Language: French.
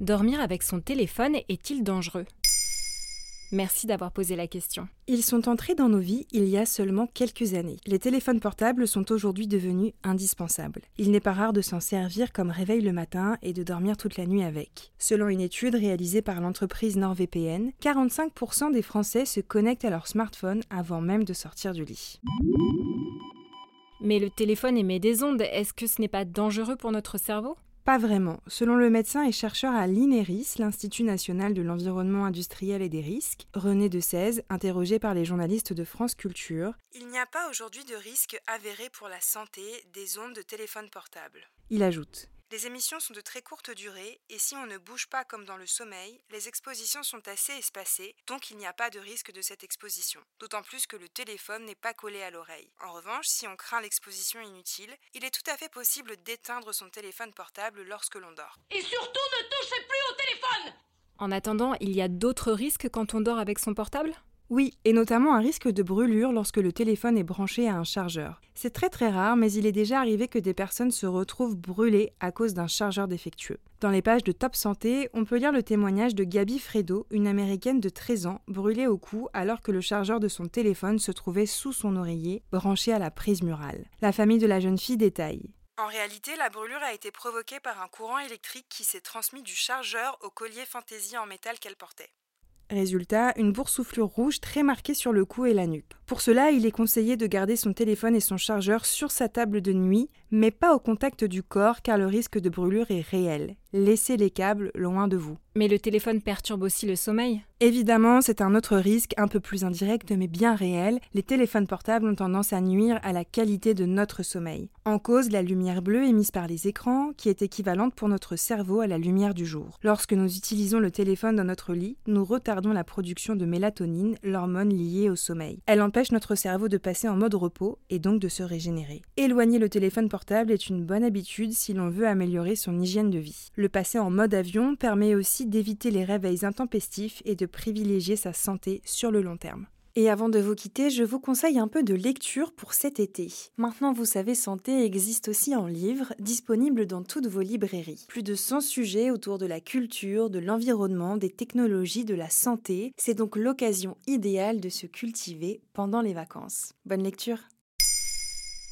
Dormir avec son téléphone est-il dangereux? Merci d'avoir posé la question. Ils sont entrés dans nos vies il y a seulement quelques années. Les téléphones portables sont aujourd'hui devenus indispensables. Il n'est pas rare de s'en servir comme réveil le matin et de dormir toute la nuit avec. Selon une étude réalisée par l'entreprise NordVPN, 45% des Français se connectent à leur smartphone avant même de sortir du lit. Mais le téléphone émet des ondes, est-ce que ce n'est pas dangereux pour notre cerveau? Pas vraiment. Selon le médecin et chercheur à l'INERIS, l'Institut national de l'environnement industriel et des risques, René de 16, interrogé par les journalistes de France Culture, il n'y a pas aujourd'hui de risque avéré pour la santé des ondes de téléphone portable. Il ajoute les émissions sont de très courte durée et si on ne bouge pas comme dans le sommeil, les expositions sont assez espacées, donc il n'y a pas de risque de cette exposition. D'autant plus que le téléphone n'est pas collé à l'oreille. En revanche, si on craint l'exposition inutile, il est tout à fait possible d'éteindre son téléphone portable lorsque l'on dort. Et surtout ne touchez plus au téléphone En attendant, il y a d'autres risques quand on dort avec son portable? Oui, et notamment un risque de brûlure lorsque le téléphone est branché à un chargeur. C'est très très rare, mais il est déjà arrivé que des personnes se retrouvent brûlées à cause d'un chargeur défectueux. Dans les pages de Top Santé, on peut lire le témoignage de Gabi Fredo, une américaine de 13 ans, brûlée au cou alors que le chargeur de son téléphone se trouvait sous son oreiller, branché à la prise murale. La famille de la jeune fille détaille. En réalité, la brûlure a été provoquée par un courant électrique qui s'est transmis du chargeur au collier fantaisie en métal qu'elle portait. Résultat, une boursouflure rouge très marquée sur le cou et la nuque. Pour cela, il est conseillé de garder son téléphone et son chargeur sur sa table de nuit, mais pas au contact du corps car le risque de brûlure est réel. Laissez les câbles loin de vous. Mais le téléphone perturbe aussi le sommeil Évidemment, c'est un autre risque un peu plus indirect mais bien réel. Les téléphones portables ont tendance à nuire à la qualité de notre sommeil. En cause, la lumière bleue émise par les écrans, qui est équivalente pour notre cerveau à la lumière du jour. Lorsque nous utilisons le téléphone dans notre lit, nous retardons la production de mélatonine, l'hormone liée au sommeil. Elle empêche notre cerveau de passer en mode repos et donc de se régénérer. Éloigner le téléphone portable est une bonne habitude si l'on veut améliorer son hygiène de vie. Le passer en mode avion permet aussi d'éviter les réveils intempestifs et de privilégier sa santé sur le long terme. Et avant de vous quitter, je vous conseille un peu de lecture pour cet été. Maintenant, vous savez, Santé existe aussi en livre, disponible dans toutes vos librairies. Plus de 100 sujets autour de la culture, de l'environnement, des technologies, de la santé. C'est donc l'occasion idéale de se cultiver pendant les vacances. Bonne lecture